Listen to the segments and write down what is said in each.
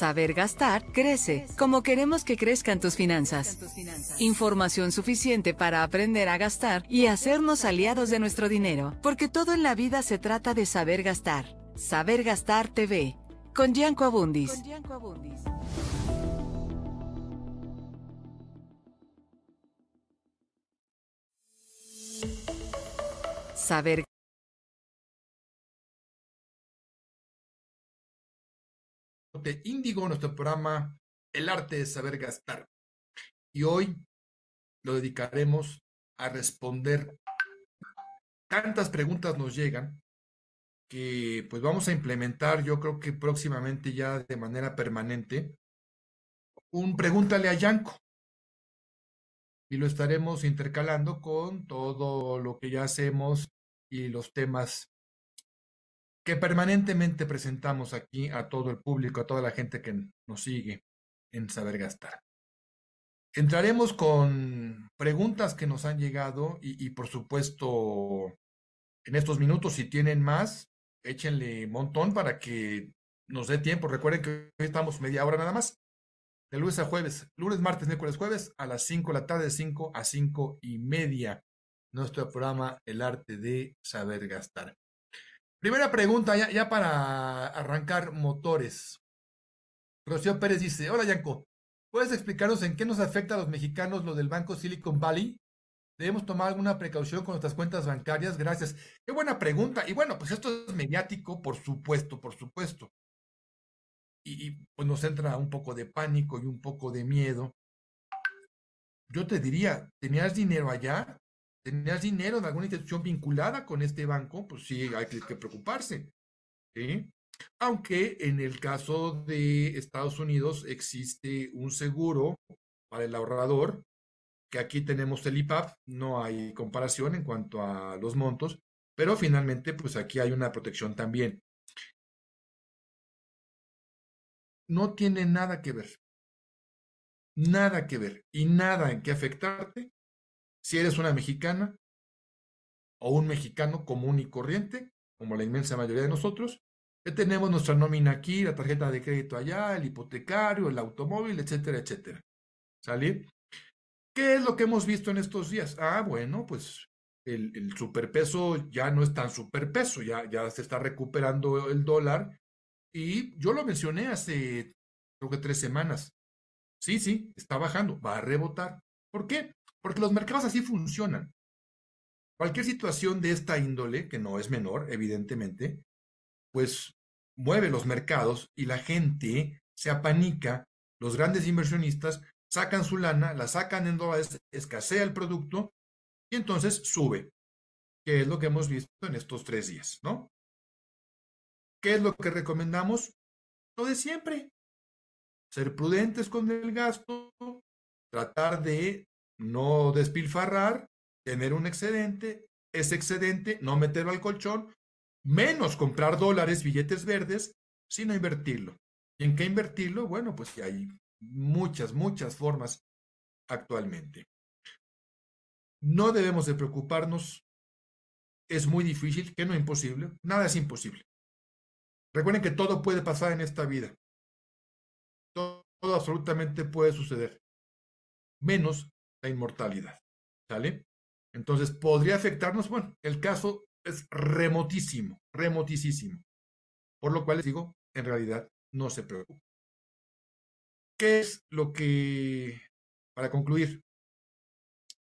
Saber gastar crece, como queremos que crezcan tus finanzas. Información suficiente para aprender a gastar y hacernos aliados de nuestro dinero, porque todo en la vida se trata de saber gastar. Saber gastar TV, con Gianco Abundis. Saber de Índigo, nuestro programa El arte de saber gastar. Y hoy lo dedicaremos a responder tantas preguntas nos llegan que pues vamos a implementar yo creo que próximamente ya de manera permanente un pregúntale a Yanko y lo estaremos intercalando con todo lo que ya hacemos y los temas que permanentemente presentamos aquí a todo el público, a toda la gente que nos sigue en Saber Gastar. Entraremos con preguntas que nos han llegado y, por supuesto en estos minutos si tienen más, échenle montón para que nos dé tiempo. Recuerden que hoy estamos media hora nada más. De lunes a jueves, lunes, martes, miércoles, jueves, a las 5 de la tarde, 5 a 5 y media. Nuestro programa El arte de saber gastar. Primera pregunta, ya, para arrancar motores. Rocío Pérez dice, hola Yanko, ¿puedes explicarnos en qué nos afecta a los mexicanos lo del Banco Silicon Valley? ¿Debemos tomar alguna precaución con nuestras cuentas bancarias? Gracias. Qué buena pregunta. Y bueno, pues esto es mediático, por supuesto, por supuesto. Y, y pues nos entra un poco de pánico y un poco de miedo. Yo te diría, ¿tenías dinero allá? Tenías dinero en alguna institución vinculada con este banco, pues sí, hay que, preocuparse. Aunque en el caso de Estados Unidos existe un seguro para el ahorrador, que aquí tenemos el IPAP, no hay comparación en cuanto a los montos, pero finalmente pues aquí hay una protección también. No tiene nada que ver, nada que ver y nada en qué afectarte si eres una mexicana o un mexicano común y corriente, como la inmensa mayoría de nosotros, que tenemos nuestra nómina aquí, la tarjeta de crédito allá, el hipotecario, el automóvil, etcétera, etcétera. ¿Sale? ¿Qué es lo que hemos visto en estos días? Ah, bueno, pues el, el superpeso ya no es tan superpeso, ya, ya se está recuperando el dólar. Y yo lo mencioné hace, creo que tres semanas. Sí, sí, está bajando, va a rebotar. ¿Por qué? Porque los mercados así funcionan. Cualquier situación de esta índole, que no es menor, evidentemente, pues mueve los mercados y la gente se apanica, los grandes inversionistas sacan su lana, la sacan en dólares, escasea el producto y entonces sube, que es lo que hemos visto en estos tres días, ¿no? ¿Qué es lo que recomendamos? Lo de siempre. Ser prudentes con el gasto, tratar de no despilfarrar, tener un excedente, ese excedente no meterlo al colchón, menos comprar dólares, billetes verdes, sino invertirlo. ¿Y en qué invertirlo? Bueno, pues hay muchas, muchas formas actualmente. No debemos de preocuparnos. Es muy difícil, que no es imposible. Nada es imposible. Recuerden que todo puede pasar en esta vida. Todo absolutamente puede suceder. Menos la inmortalidad. ¿Sale? Entonces, ¿podría afectarnos? Bueno, el caso es remotísimo, remotísimo. Por lo cual les digo, en realidad, no se preocupen. ¿Qué es lo que, para concluir,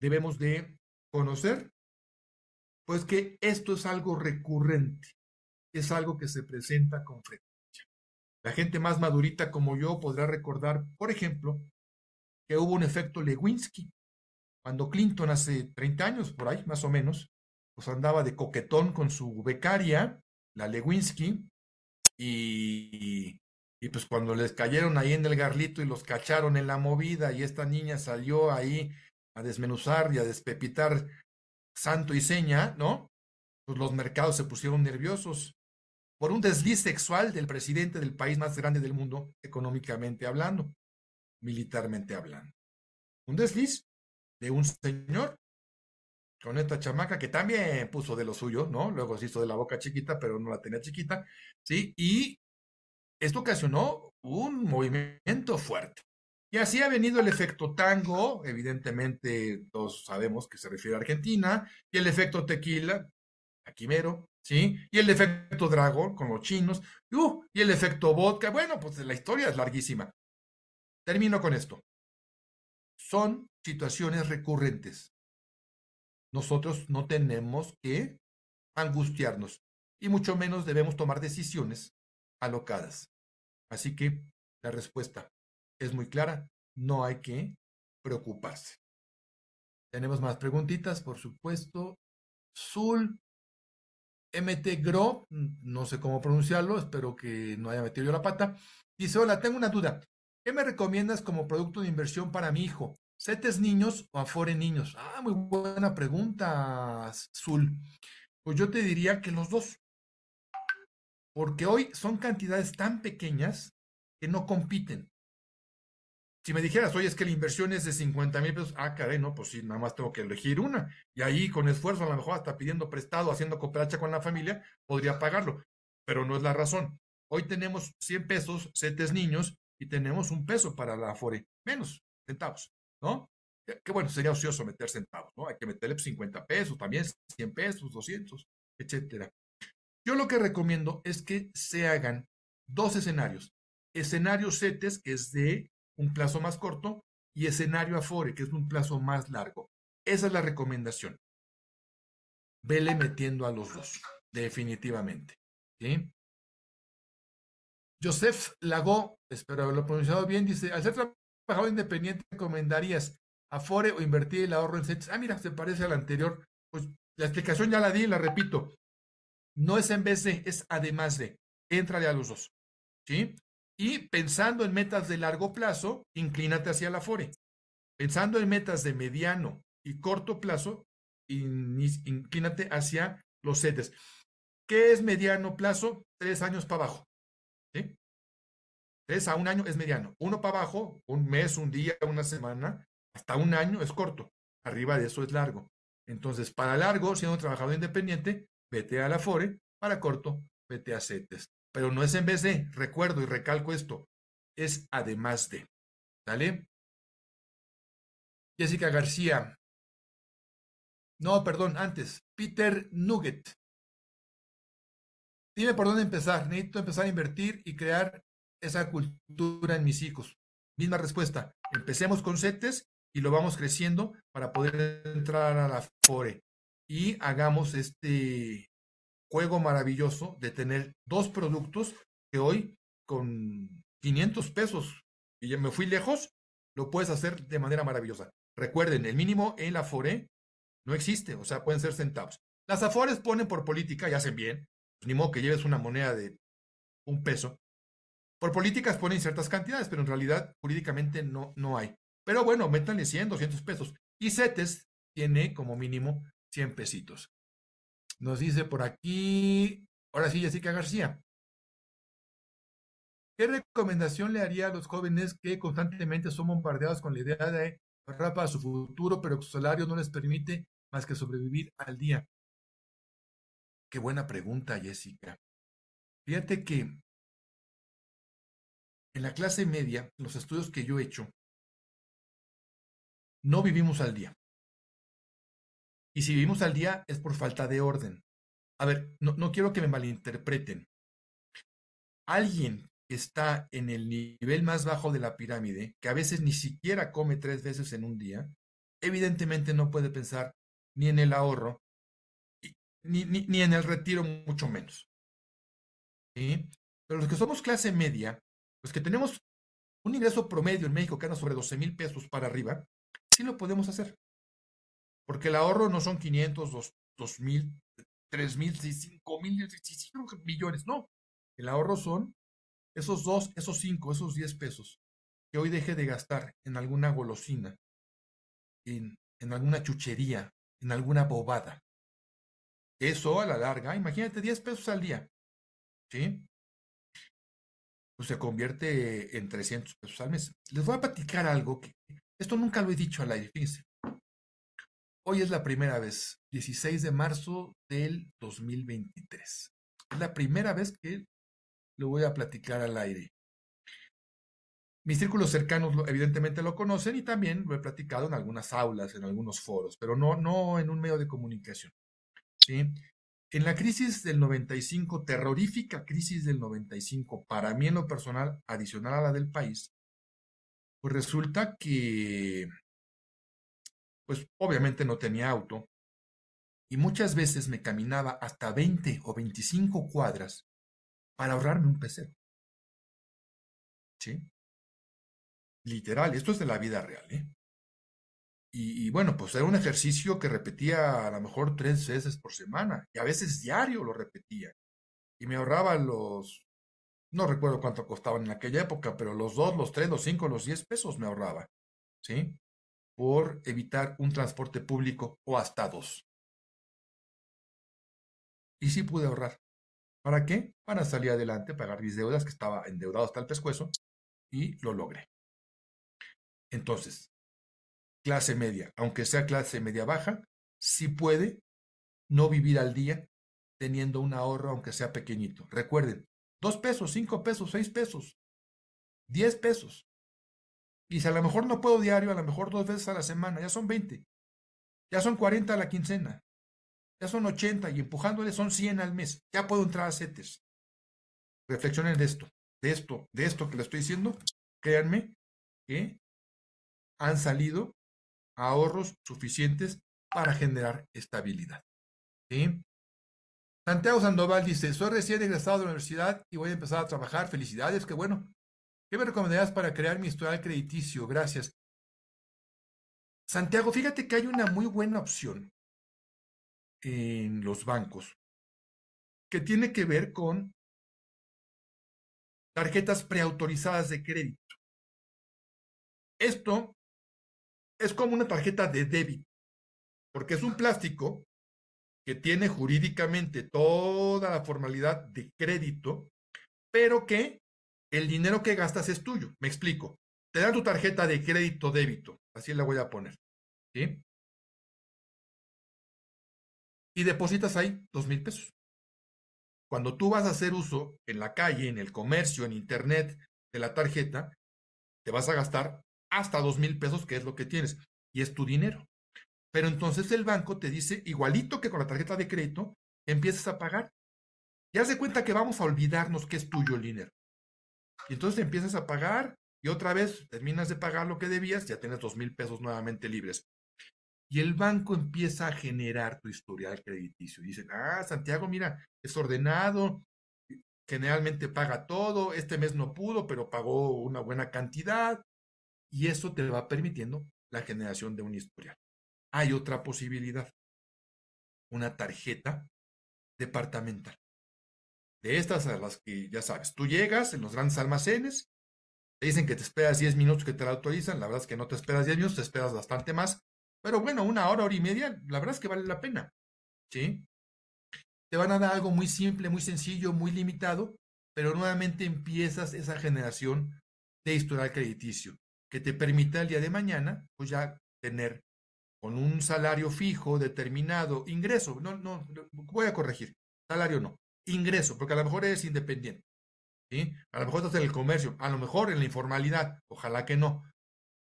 debemos de conocer? Pues que esto es algo recurrente, es algo que se presenta con frecuencia. La gente más madurita como yo podrá recordar, por ejemplo, que hubo un efecto Lewinsky. Cuando Clinton hace 30 años, por ahí más o menos, pues andaba de coquetón con su becaria, la Lewinsky, y, y, pues cuando les cayeron ahí en el garlito y los cacharon en la movida y esta niña salió ahí a desmenuzar y a despepitar santo y seña, ¿no? Pues los mercados se pusieron nerviosos por un desliz sexual del presidente del país más grande del mundo, económicamente hablando militarmente hablando. Un desliz de un señor con esta chamaca que también puso de lo suyo, ¿no? Luego se hizo de la boca chiquita, pero no la tenía chiquita, ¿sí? Y esto ocasionó un movimiento fuerte. Y así ha venido el efecto tango, evidentemente todos sabemos que se refiere a Argentina, y el efecto tequila, a Quimero, ¿sí? Y el efecto dragón con los chinos, uh, y el efecto vodka, bueno, pues la historia es larguísima. Termino con esto. Son situaciones recurrentes. Nosotros no tenemos que angustiarnos y mucho menos debemos tomar decisiones alocadas. Así que la respuesta es muy clara. No hay que preocuparse. Tenemos más preguntitas, por supuesto. Zul MT Gro, no sé cómo pronunciarlo, espero que no haya metido yo la pata. Dice, hola, tengo una duda. ¿Qué me recomiendas como producto de inversión para mi hijo? ¿CETES niños o Afore niños? Ah, muy buena pregunta, Zul. Pues yo te diría que los dos. Porque hoy son cantidades tan pequeñas que no compiten. Si me dijeras, oye, es que la inversión es de 50 mil pesos, ah, caray, no, pues sí, nada más tengo que elegir una. Y ahí con esfuerzo, a lo mejor hasta pidiendo prestado, haciendo cooperacha con la familia, podría pagarlo. Pero no es la razón. Hoy tenemos 100 pesos, CETES niños, y tenemos un peso para la Afore, menos centavos, ¿no? Que, bueno, sería ocioso meter centavos, ¿no? Hay que meterle 50 pesos, también 100 pesos, 200, etcétera. Yo lo que recomiendo es que se hagan dos escenarios. Escenario CETES, que es de un plazo más corto, y escenario Afore, que es un plazo más largo. Esa es la recomendación. Vele metiendo a los dos, definitivamente. ¿sí? Joseph Lago, espero haberlo pronunciado bien, dice, al ser trabajador independiente, ¿recomendarías Afore o invertir el ahorro en CETES? Ah, mira, se parece al anterior. Pues la explicación ya la di, la repito. No es en vez de, es además de. Éntrale a los dos. ¿Sí? Y pensando en metas de largo plazo, inclínate hacia la Afore. Pensando en metas de mediano y corto plazo, inclínate hacia los CETES. ¿Qué es mediano plazo? Tres años para abajo. ¿sí? Tres a un año es mediano. Uno para abajo, un mes, un día, una semana, hasta un año es corto. Arriba de eso es largo. Entonces, para largo, siendo un trabajador independiente, vete a la FORE, para corto, vete a CETES. Pero no es en vez de, recuerdo y recalco esto, es además de. ¿Sale? Jessica García. No, perdón, antes. Peter Nugget. Dime por dónde empezar. Necesito empezar a invertir y crear esa cultura en mis hijos. Misma respuesta. Empecemos con CETES y lo vamos creciendo para poder entrar a la FORE. Y hagamos este juego maravilloso de tener dos productos que hoy con 500 pesos, y ya me fui lejos, lo puedes hacer de manera maravillosa. Recuerden, el mínimo en la FORE no existe, o sea, pueden ser centavos. Las AFORES ponen por política y hacen bien, ni modo que lleves una moneda de un peso. Por políticas ponen ciertas cantidades, pero en realidad jurídicamente no, no hay. Pero bueno, métanle 100, 200 pesos. Y CETES tiene como mínimo 100 pesitos. Nos dice por aquí, ahora sí, Jessica García. ¿Qué recomendación le haría a los jóvenes que constantemente son bombardeados con la idea de ahorrar para su futuro, pero su salario no les permite más que sobrevivir al día? Qué buena pregunta, Jessica. Fíjate que en la clase media, los estudios que yo he hecho, no vivimos al día. Y si vivimos al día es por falta de orden. A ver, no, no quiero que me malinterpreten. Alguien que está en el nivel más bajo de la pirámide, que a veces ni siquiera come tres veces en un día, evidentemente no puede pensar ni en el ahorro, ni, ni, ni en el retiro, mucho menos. ¿Sí? Pero los que somos clase media, los que tenemos un ingreso promedio en México que anda sobre 12 mil pesos para arriba, sí lo podemos hacer. Porque el ahorro no son 500, 2 mil, 3 mil, 5 mil, millones, no. El ahorro son esos dos, esos cinco, esos 10 pesos que hoy deje de gastar en alguna golosina, en, en alguna chuchería, en alguna bobada. Eso a la larga, imagínate 10 pesos al día. ¿Sí? Pues se convierte en 300 pesos al mes. Les voy a platicar algo que esto nunca lo he dicho al aire, fíjense. Hoy es la primera vez, 16 de marzo del 2023. Es la primera vez que lo voy a platicar al aire. Mis círculos cercanos evidentemente lo conocen y también lo he platicado en algunas aulas, en algunos foros, pero no, no en un medio de comunicación. ¿sí? En la crisis del 95, terrorífica crisis del 95, para mí en lo personal, adicional a la del país, pues resulta que, pues obviamente no tenía auto y muchas veces me caminaba hasta 20 o 25 cuadras para ahorrarme un pesero. ¿Sí? Literal, esto es de la vida real, ¿eh? Y, bueno, pues era un ejercicio que repetía a lo mejor tres veces por semana, y a veces diario lo repetía. Y me ahorraba los, no recuerdo cuánto costaban en aquella época, pero los dos, los tres, los cinco, los diez pesos me ahorraba, ¿sí? Por evitar un transporte público o hasta dos. Y sí pude ahorrar. ¿Para qué? Para salir adelante, pagar mis deudas, que estaba endeudado hasta el pescuezo, y lo logré. Entonces, clase media, aunque sea clase media baja, sí puede no vivir al día teniendo un ahorro, aunque sea pequeñito. Recuerden, dos pesos, cinco pesos, seis pesos, diez pesos. Y si a lo mejor no puedo diario, a lo mejor dos veces a la semana, ya son veinte. Ya son cuarenta a la quincena ya son 80 y empujándole son 100 al mes. Ya puedo entrar a CETES. Reflexionen de esto, de esto, de esto que le estoy diciendo. Créanme que han salido ahorros suficientes para generar estabilidad. Santiago Sandoval dice, soy recién egresado de la universidad y voy a empezar a trabajar. Felicidades, qué bueno. ¿Qué me recomendarías para crear mi historial crediticio? Gracias. Santiago, fíjate que hay una muy buena opción en los bancos, que tiene que ver con tarjetas preautorizadas de crédito. Esto es como una tarjeta de débito, porque es un plástico que tiene jurídicamente toda la formalidad de crédito, pero que el dinero que gastas es tuyo. Me explico. Te dan tu tarjeta de crédito débito, así la voy a poner. ¿sí? y depositas ahí dos mil pesos. Cuando tú vas a hacer uso en la calle, en el comercio, en internet de la tarjeta, te vas a gastar hasta dos mil pesos, que es lo que tienes, y es tu dinero. Pero entonces el banco te dice, igualito que con la tarjeta de crédito, empiezas a pagar. Ya se cuenta que vamos a olvidarnos que es tuyo el dinero. Y entonces empiezas a pagar y otra vez terminas de pagar lo que debías, ya tienes dos mil pesos nuevamente libres. Y el banco empieza a generar tu historial crediticio. Dicen, ah, Santiago, mira, es ordenado, generalmente paga todo, este mes no pudo, pero pagó una buena cantidad. Y eso te va permitiendo la generación de un historial. Hay otra posibilidad, una tarjeta departamental. De estas a las que ya sabes, tú llegas en los grandes almacenes, te dicen que te esperas 10 minutos que te la autorizan, la verdad es que no te esperas 10 minutos, te esperas bastante más, pero bueno, una hora, hora y media, la verdad es que vale la pena. ¿Sí? Te van a dar algo muy simple, muy sencillo, muy limitado, pero nuevamente empiezas esa generación de historial crediticio que te permita el día de mañana, pues ya tener con un salario fijo, determinado, ingreso, no, no, voy a corregir, salario no, ingreso, porque a lo mejor eres independiente, ¿sí? A lo mejor estás en el comercio, a lo mejor en la informalidad, ojalá que no,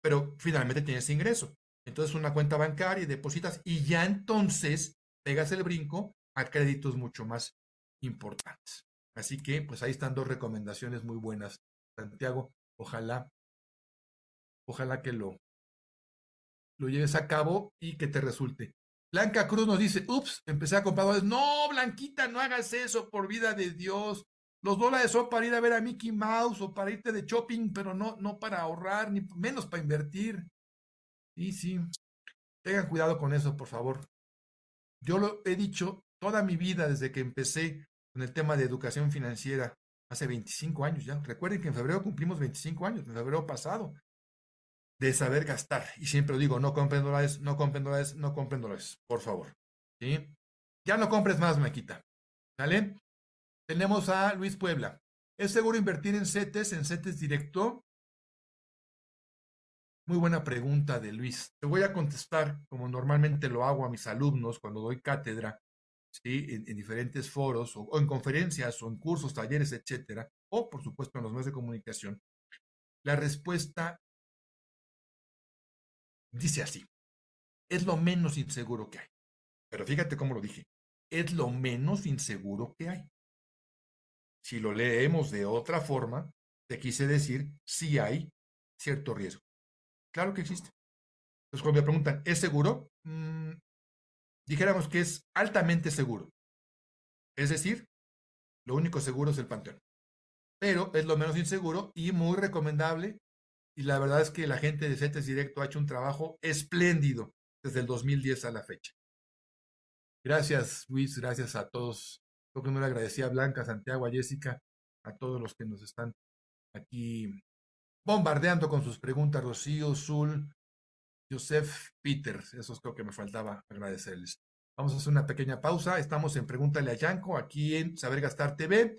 pero finalmente tienes ingreso entonces una cuenta bancaria y depositas y ya entonces pegas el brinco a créditos mucho más importantes. Así que, pues ahí están dos recomendaciones muy buenas, Santiago. Ojalá, ojalá que lo, lo lleves a cabo y que te resulte. Blanca Cruz nos dice, ups, empecé a comprar dólares. No, Blanquita, no hagas eso, por vida de Dios. Los dólares son para ir a ver a Mickey Mouse o para irte de shopping, pero no, no para ahorrar, ni menos para invertir. Y sí, tengan cuidado con eso, por favor. Yo lo he dicho toda mi vida desde que empecé con el tema de educación financiera, hace 25 años ya. Recuerden que en febrero cumplimos 25 años, en febrero pasado de saber gastar. Y siempre digo, no compren dólares, no compren dólares, no compren dólares, por favor. ¿Sí? Ya no compres más, Maquita. ¿Sale? Tenemos a Luis Puebla. ¿Es seguro invertir en CETES, en CETES directo? Muy buena pregunta de Luis. Te voy a contestar como normalmente lo hago a mis alumnos cuando doy cátedra, ¿sí? en, diferentes foros o, en conferencias o en cursos, talleres, etcétera, o por supuesto en los medios de comunicación. La respuesta dice así, es lo menos inseguro que hay. Pero fíjate cómo lo dije, es lo menos inseguro que hay. Si lo leemos de otra forma, te quise decir si hay cierto riesgo. Claro que existe. Entonces, cuando me preguntan, ¿es seguro? Mm, dijéramos que es altamente seguro. Es decir, lo único seguro es el panteón. Pero es lo menos inseguro y muy recomendable y la verdad es que la gente de CETES Directo ha hecho un trabajo espléndido desde el 2010 a la fecha. Gracias, Luis, gracias a todos. Creo que me le agradecía a Blanca, Santiago, a Jessica, a todos los que nos están aquí bombardeando con sus preguntas, Rocío, Zul, Joseph, Peter. Esos creo que me faltaba agradecerles. Vamos a hacer una pequeña pausa. Estamos en Pregúntale a Yanko, aquí en Saber Gastar TV.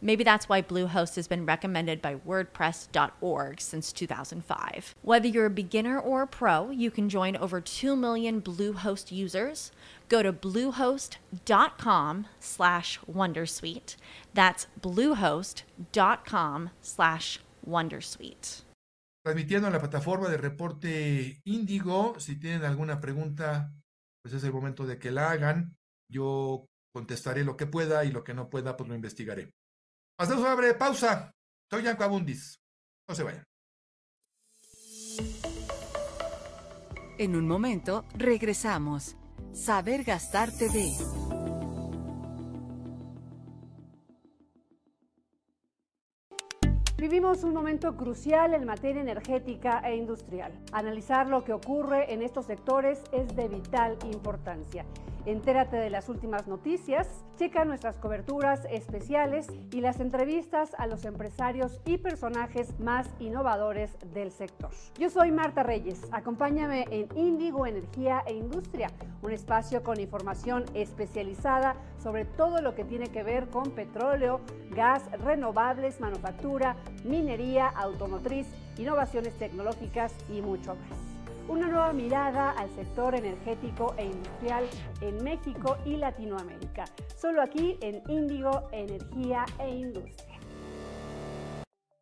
Maybe that's why Bluehost has been recommended by WordPress.org since 2005. Whether you're a beginner or a pro, you can join over 2 million Bluehost users. Go to bluehost.com slash Wondersuite. That's bluehost.com slash Wondersuite. Transmitiendo en la plataforma de reporte Índigo, si tienen alguna pregunta, pues es el momento de que la hagan. Yo contestaré lo que pueda y lo que no pueda, pues lo investigaré. Hacemos una breve pausa. Soy Yanko Abundis. No se vayan. En un momento, regresamos. Saber Gastar TV. Vivimos un momento crucial en materia energética e industrial. Analizar lo que ocurre en estos sectores es de vital importancia. Entérate de las últimas noticias, checa nuestras coberturas especiales y las entrevistas a los empresarios y personajes más innovadores del sector. Yo soy Marta Reyes, acompáñame en Índigo Energía e Industria, un espacio con información especializada sobre todo lo que tiene que ver con petróleo, gas, renovables, manufactura, minería, automotriz, innovaciones tecnológicas y mucho más una nueva mirada al sector energético e industrial en México y Latinoamérica. Solo aquí en Índigo Energía e Industria.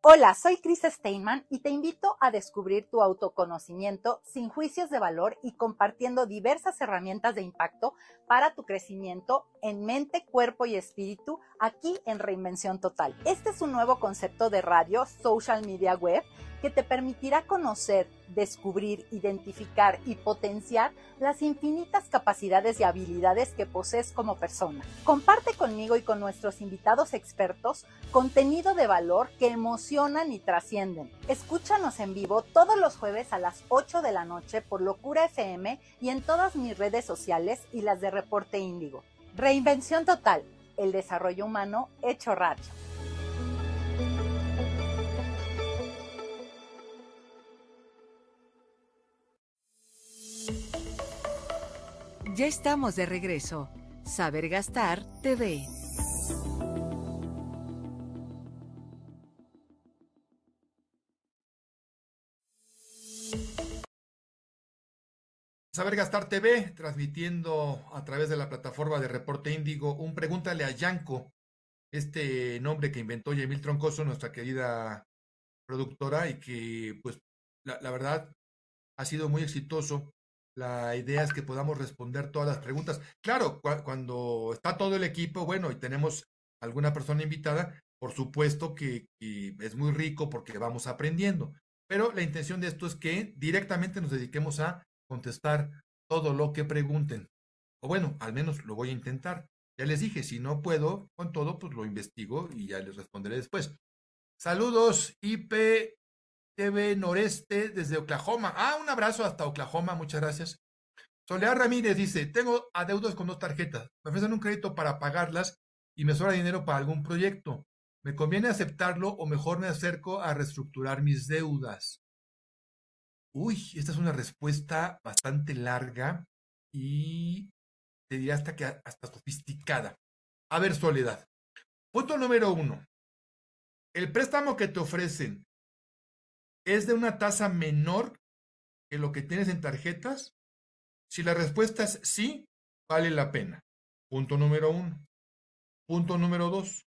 Hola, soy Chris Steinman y te invito a descubrir tu autoconocimiento sin juicios de valor y compartiendo diversas herramientas de impacto para tu crecimiento en mente, cuerpo y espíritu aquí en Reinvención Total. Este es un nuevo concepto de radio, social media web que te permitirá conocer, descubrir, identificar y potenciar las infinitas capacidades y habilidades que posees como persona. Comparte conmigo y con nuestros invitados expertos contenido de valor que emocionan y trascienden. Escúchanos en vivo todos los jueves a las 8 de la noche por Locura FM y en todas mis redes sociales y las de Reporte Índigo. Reinvención total, el desarrollo humano hecho radio. Ya estamos de regreso. Saber Gastar TV. Saber Gastar TV, transmitiendo a través de la plataforma de Reporte Índigo un Pregúntale a Yanko, este nombre que inventó Yemil Troncoso, nuestra querida productora, y que, pues, la, la verdad, ha sido muy exitoso la idea es que podamos responder todas las preguntas. Claro, cuando está todo el equipo, bueno, y tenemos alguna persona invitada, por supuesto que, es muy rico porque vamos aprendiendo. Pero la intención de esto es que directamente nos dediquemos a contestar todo lo que pregunten. O bueno, al menos lo voy a intentar. Ya les dije, si no puedo con todo, pues lo investigo y ya les responderé después. Saludos, IP TV Noreste desde Oklahoma. Ah, un abrazo hasta Oklahoma, muchas gracias. Soledad Ramírez dice, tengo adeudos con dos tarjetas. Me ofrecen un crédito para pagarlas y me sobra dinero para algún proyecto. ¿Me conviene aceptarlo o mejor me acerco a reestructurar mis deudas? Uy, esta es una respuesta bastante larga y te diría hasta que hasta sofisticada. A ver, Soledad. Punto número uno. El préstamo que te ofrecen ¿Es de una tasa menor que lo que tienes en tarjetas? Si la respuesta es sí, vale la pena. Punto número uno. Punto número dos.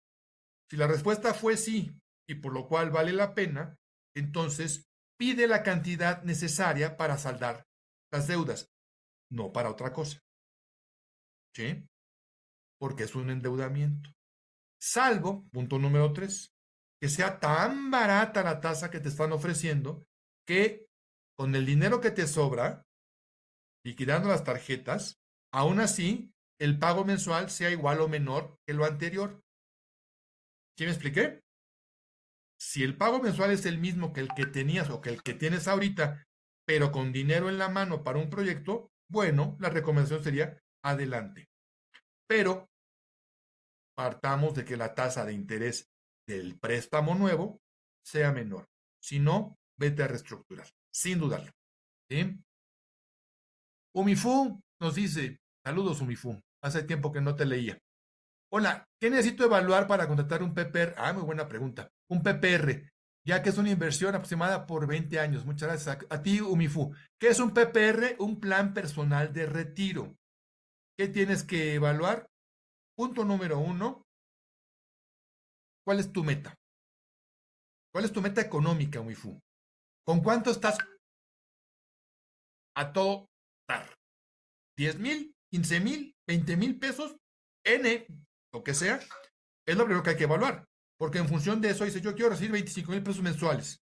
Si la respuesta fue sí y por lo cual vale la pena, entonces pide la cantidad necesaria para saldar las deudas, no para otra cosa. ¿Sí? Porque es un endeudamiento. Salvo, punto número tres, que sea tan barata la tasa que te están ofreciendo que con el dinero que te sobra, liquidando las tarjetas, aún así el pago mensual sea igual o menor que lo anterior. ¿Sí me expliqué? Si el pago mensual es el mismo que el que tenías o que el que tienes ahorita, pero con dinero en la mano para un proyecto, bueno, la recomendación sería adelante. Pero partamos de que la tasa de interés del préstamo nuevo sea menor. Si no, vete a reestructurar, sin dudarlo. ¿sí? Umifu nos dice, saludos Umifu, hace tiempo que no te leía. Hola, ¿qué necesito evaluar para contratar un PPR? Ah, muy buena pregunta. Un PPR, ya que es una inversión aproximada por 20 años. Muchas gracias a, a ti, Umifu. ¿Qué es un PPR? Un plan personal de retiro. ¿Qué tienes que evaluar? Punto número uno, ¿Cuál es tu meta? ¿Cuál es tu meta económica, Wifu? ¿Con cuánto estás a todo dar? ¿10 mil? ¿15 mil? ¿20 mil pesos? N, lo que sea, es lo primero que hay que evaluar. Porque en función de eso dice, yo quiero recibir 25 mil pesos mensuales,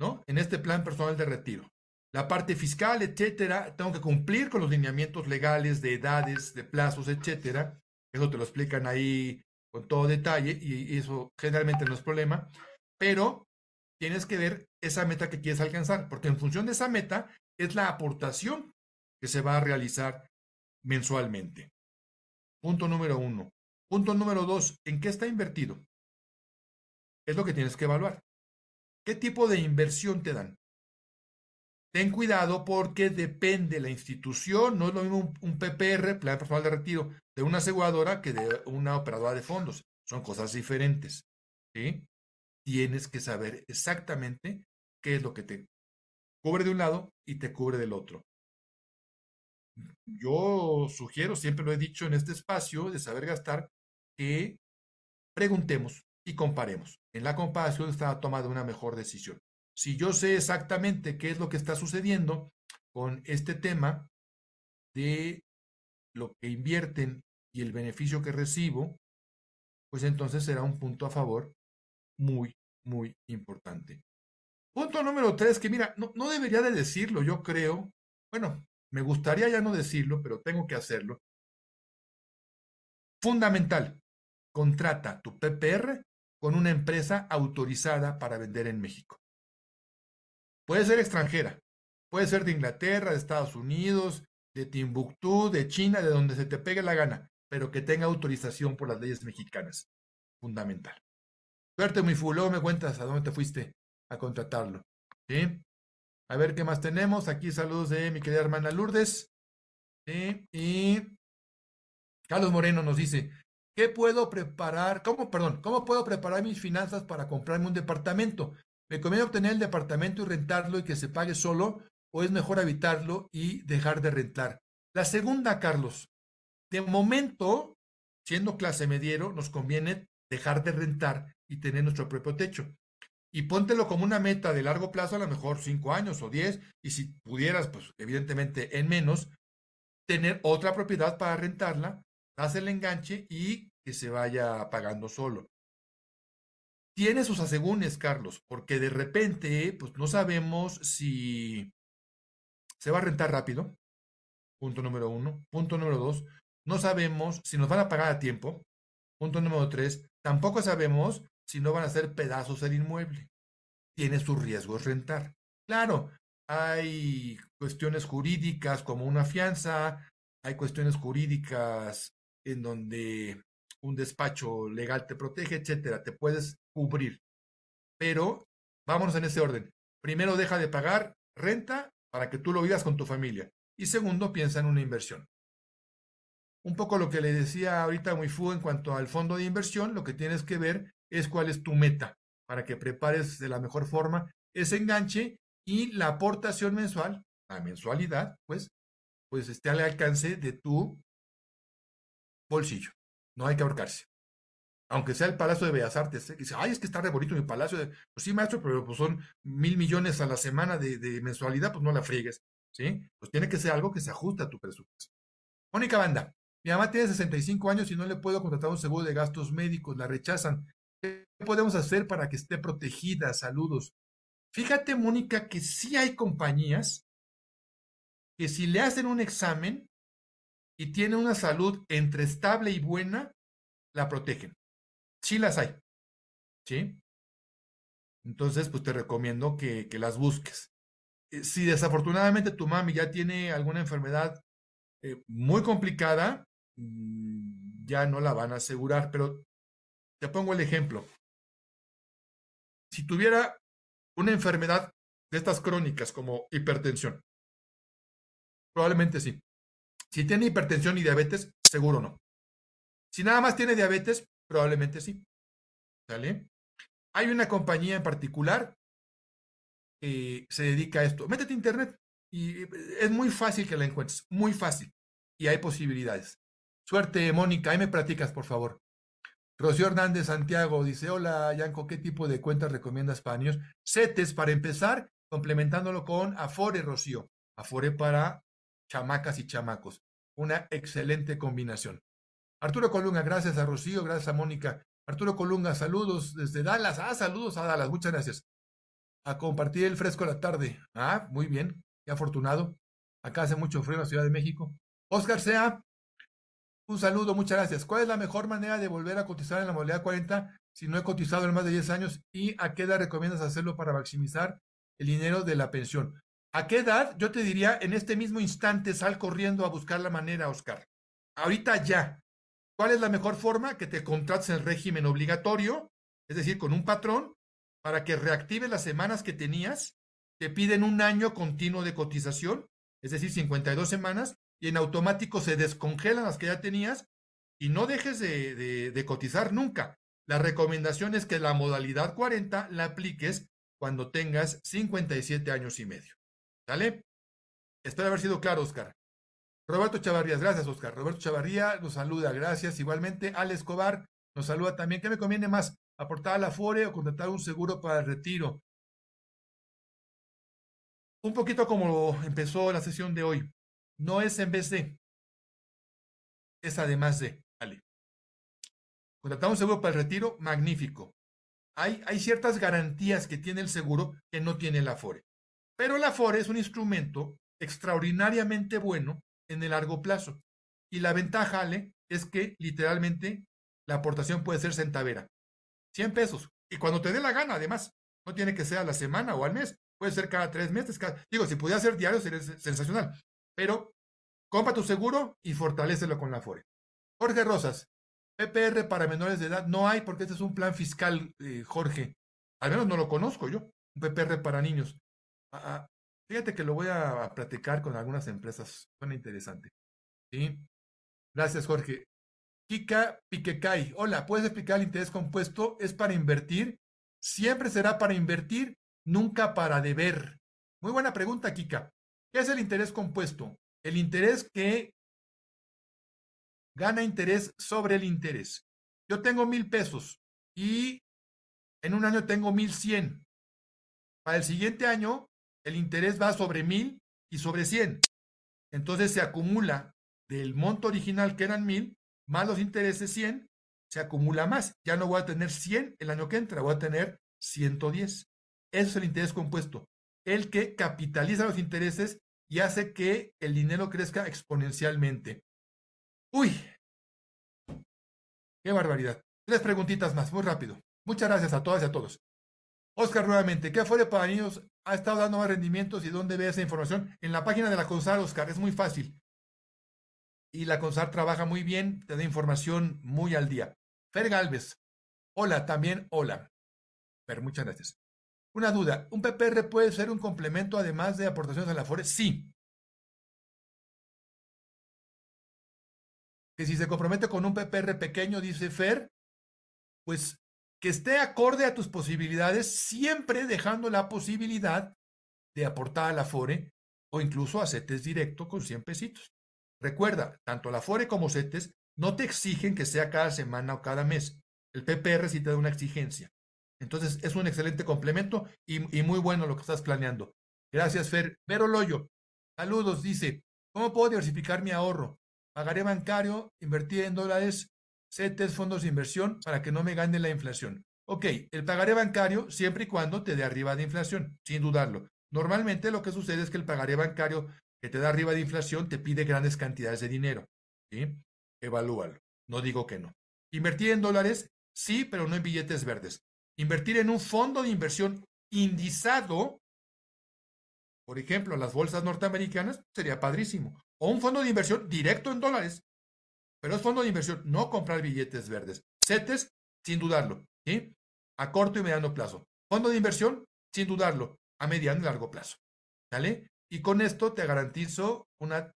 ¿no? En este plan personal de retiro. La parte fiscal, etcétera, tengo que cumplir con los lineamientos legales de edades, de plazos, etcétera. Eso te lo explican ahí con todo detalle y eso generalmente no es problema, pero tienes que ver esa meta que quieres alcanzar, porque en función de esa meta es la aportación que se va a realizar mensualmente. Punto número uno. Punto número dos, ¿en qué está invertido? Es lo que tienes que evaluar. ¿Qué tipo de inversión te dan? Ten cuidado porque depende la institución, no es lo mismo un, PPR, Plan Personal de Retiro, de una aseguradora que de una operadora de fondos. Son cosas diferentes. ¿sí? Tienes que saber exactamente qué es lo que te cubre de un lado y te cubre del otro. Yo sugiero, siempre lo he dicho en este espacio de saber gastar, que preguntemos y comparemos. En la comparación está tomada una mejor decisión si yo sé exactamente qué es lo que está sucediendo con este tema de lo que invierten y el beneficio que recibo, pues entonces será un punto a favor muy, muy importante. Punto número tres, que mira, no, no debería de decirlo, yo creo. Bueno, me gustaría ya no decirlo, pero tengo que hacerlo. Fundamental, contrata tu PPR con una empresa autorizada para vender en México. Puede ser extranjera, puede ser de Inglaterra, de Estados Unidos, de Timbuktu, de China, de donde se te pegue la gana, pero que tenga autorización por las leyes mexicanas. Fundamental. Suerte, muy fulo, me cuentas a dónde te fuiste a contratarlo. ¿Sí? A ver qué más tenemos. Aquí saludos de mi querida hermana Lourdes. ¿Sí? Y Carlos Moreno nos dice, ¿qué puedo preparar? ¿Cómo, perdón, cómo puedo preparar mis finanzas para comprarme un departamento? ¿Me conviene obtener el departamento y rentarlo y que se pague solo? ¿O es mejor habitarlo y dejar de rentar? La segunda, Carlos. De momento, siendo clase mediero, nos conviene dejar de rentar y tener nuestro propio techo. Y póntelo como una meta de largo plazo, a lo mejor cinco años o diez, y si pudieras, pues evidentemente en menos, tener otra propiedad para rentarla, das el enganche y que se vaya pagando solo. Tiene sus asegúnes, Carlos, porque de repente, pues no sabemos si se va a rentar rápido. Punto número uno. Punto número dos, no sabemos si nos van a pagar a tiempo. Punto número tres, tampoco sabemos si no van a hacer pedazos el inmueble. Tiene sus riesgos rentar. Claro, hay cuestiones jurídicas como una fianza, hay cuestiones jurídicas en donde un despacho legal te protege, etcétera, te puedes cubrir. Pero vámonos en ese orden. Primero deja de pagar renta para que tú lo vivas con tu familia. Y segundo, piensa en una inversión. Un poco lo que le decía ahorita muy fu en cuanto al fondo de inversión, lo que tienes que ver es cuál es tu meta para que prepares de la mejor forma ese enganche y la aportación mensual, la mensualidad, pues, pues esté al alcance de tu bolsillo. No hay que ahorcarse. Aunque sea el Palacio de Bellas Artes, ¿eh? dice, ay, es que está re bonito mi palacio. De... Pues sí, maestro, pero pues son mil millones a la semana de, de mensualidad, pues no la friegues. ¿Sí? Pues tiene que ser algo que se ajuste a tu presupuesto. Mónica Banda, mi mamá tiene 65 años y no le puedo contratar un seguro de gastos médicos, la rechazan. ¿Qué podemos hacer para que esté protegida? Saludos. Fíjate, Mónica, que sí hay compañías que si le hacen un examen y tiene una salud entre estable y buena, la protegen. Sí las hay. ¿Sí? Entonces, pues te recomiendo que, que las busques. Eh, si desafortunadamente tu mami ya tiene alguna enfermedad eh, muy complicada, mm, ya no la van a asegurar. Pero te pongo el ejemplo. Si tuviera una enfermedad de estas crónicas como hipertensión? Probablemente sí. Si tiene hipertensión y diabetes, seguro no. Si nada más tiene diabetes, probablemente sí. ¿Sale? Hay una compañía en particular que se dedica a esto. Métete a internet y es muy fácil que la encuentres, muy fácil. Y hay posibilidades. Suerte, Mónica, ahí me platicas, por favor. Rocío Hernández Santiago dice, hola Yanko, ¿qué tipo de cuentas recomiendas para niños? CETES para empezar, complementándolo con Afore, Rocío. Afore para chamacas y chamacos. Una excelente combinación. Arturo Colunga, gracias a Rocío, gracias a Mónica. Arturo Colunga, saludos desde Dallas. Ah, saludos a Dallas, muchas gracias. A compartir el fresco la tarde. Ah, muy bien, qué afortunado. Acá hace mucho frío en la Ciudad de México. Oscar Sea, un saludo, muchas gracias. ¿Cuál es la mejor manera de volver a cotizar en la modalidad 40 si no he cotizado en más de 10 años? ¿Y a qué edad recomiendas hacerlo para maximizar el dinero de la pensión? ¿A qué edad? Yo te diría, en este mismo instante sal corriendo a buscar la manera, Oscar. Ahorita ya. ¿Cuál es la mejor forma? Que te contrates en régimen obligatorio, es decir, con un patrón, para que reactive las semanas que tenías. Te piden un año continuo de cotización, es decir, 52 semanas, y en automático se descongelan las que ya tenías y no dejes de, cotizar nunca. La recomendación es que la modalidad 40 la apliques cuando tengas 57 años y medio. ¿Sale? Espero haber sido claro, Oscar. Roberto Chavarrías, gracias, Oscar. Roberto Chavarría nos saluda, gracias. Igualmente, Ale Escobar nos saluda también. ¿Qué me conviene más? ¿Aportar a la FORE o contratar un seguro para el retiro? Un poquito como empezó la sesión de hoy. No es en vez de, es además de, Ale. Contratamos un seguro para el retiro, magnífico. hay, hay ciertas garantías que tiene el seguro que no tiene el Afore. Pero el Afore es un instrumento extraordinariamente bueno en el largo plazo. Y la ventaja, Ale, es que literalmente la aportación puede ser centavera. 100 pesos. Y cuando te dé la gana, además. No tiene que ser a la semana o al mes. Puede ser cada tres meses. Digo, si pudiera ser diario sería sensacional. Pero compra tu seguro y fortalecelo con la Afore. Jorge Rosas, PPR para menores de edad no hay porque este es un plan fiscal, eh, Jorge. Al menos no lo conozco yo, un PPR para niños. Ah, ah, fíjate que lo voy a, platicar con algunas empresas. Suena interesante. ¿Sí? Gracias, Jorge. Kika Piquecay. Hola, ¿puedes explicar el interés compuesto? ¿Es para invertir? Siempre será para invertir, nunca para deber. Muy buena pregunta, Kika. ¿Qué es el interés compuesto? El interés que gana interés sobre el interés. Yo tengo mil pesos y en un año tengo mil cien. Para el siguiente año, el interés va sobre mil y sobre cien. Entonces se acumula del monto original que eran mil, más los intereses 100, se acumula más. Ya no voy a tener 100 el año que entra, voy a tener 110. Eso es el interés compuesto. El que capitaliza los intereses y hace que el dinero crezca exponencialmente. Uy, qué barbaridad. Tres preguntitas más, muy rápido. Muchas gracias a todas y a todos. Oscar, nuevamente, ¿qué fue para niños ha estado dando más rendimientos y dónde ve esa información? En la página de la CONSAR, Oscar, es muy fácil. Y la CONSAR trabaja muy bien, te da información muy al día. Fer Galvez, hola, también hola. Fer, muchas gracias. Una duda, ¿un PPR puede ser un complemento además de aportaciones a la FORE? Sí, que si se compromete con un PPR pequeño, dice Fer, pues que esté acorde a tus posibilidades, siempre dejando la posibilidad de aportar a la FORE o incluso a CETES directo con 100 pesitos. Recuerda, tanto la FORE como CETES no te exigen que sea cada semana o cada mes. El PPR sí te da una exigencia. Entonces es un excelente complemento y, y muy bueno lo que estás planeando. Gracias, Fer. Vero Loyo, saludos, dice, ¿cómo puedo diversificar mi ahorro? pagaré bancario, invertir en dólares, CETES, fondos de inversión, para que no me gane la inflación. Ok, el pagaré bancario siempre y cuando te dé arriba de inflación, sin dudarlo. Normalmente lo que sucede es que el pagaré bancario que te da arriba de inflación te pide grandes cantidades de dinero. ¿sí? Evalúalo. No digo que no. Invertir en dólares, sí, pero no en billetes verdes. Invertir en un fondo de inversión indizado, por ejemplo, las bolsas norteamericanas, sería padrísimo o un fondo de inversión directo en dólares. Pero es fondo de inversión, no comprar billetes verdes. CETES, sin dudarlo, ¿sí? A corto y mediano plazo. Fondo de inversión, sin dudarlo, a mediano y largo plazo. ¿Sale? Y con esto te garantizo una,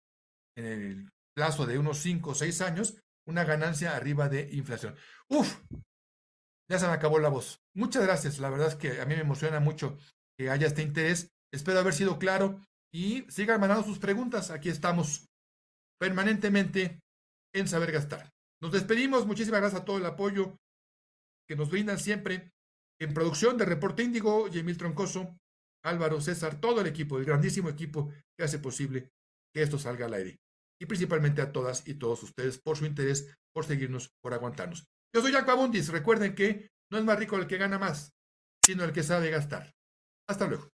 en el plazo de unos 5 o 6 años, una ganancia arriba de inflación. Uf, ya se me acabó la voz. Muchas gracias. La verdad es que a mí me emociona mucho que haya este interés. Espero haber sido claro y sigan mandando sus preguntas. Aquí estamos permanentemente en Saber Gastar. Nos despedimos. Muchísimas gracias a todo el apoyo que nos brindan siempre. En producción de Reporte Índigo, Yemil Troncoso, Álvaro César, todo el equipo, el grandísimo equipo que hace posible que esto salga al aire. Y principalmente a todas y todos ustedes por su interés, por seguirnos, por aguantarnos. Yo soy Jaco Abundis. Recuerden que no es más rico el que gana más, sino el que sabe gastar. Hasta luego.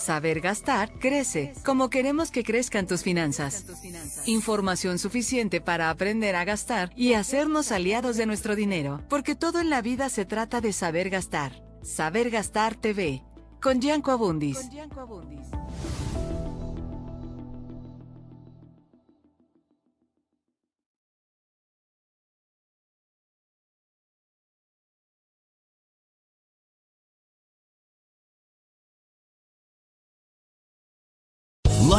Saber gastar crece como queremos que crezcan tus finanzas. Información suficiente para aprender a gastar y hacernos aliados de nuestro dinero, porque todo en la vida se trata de saber gastar. Saber Gastar TV con Gianco Abundis.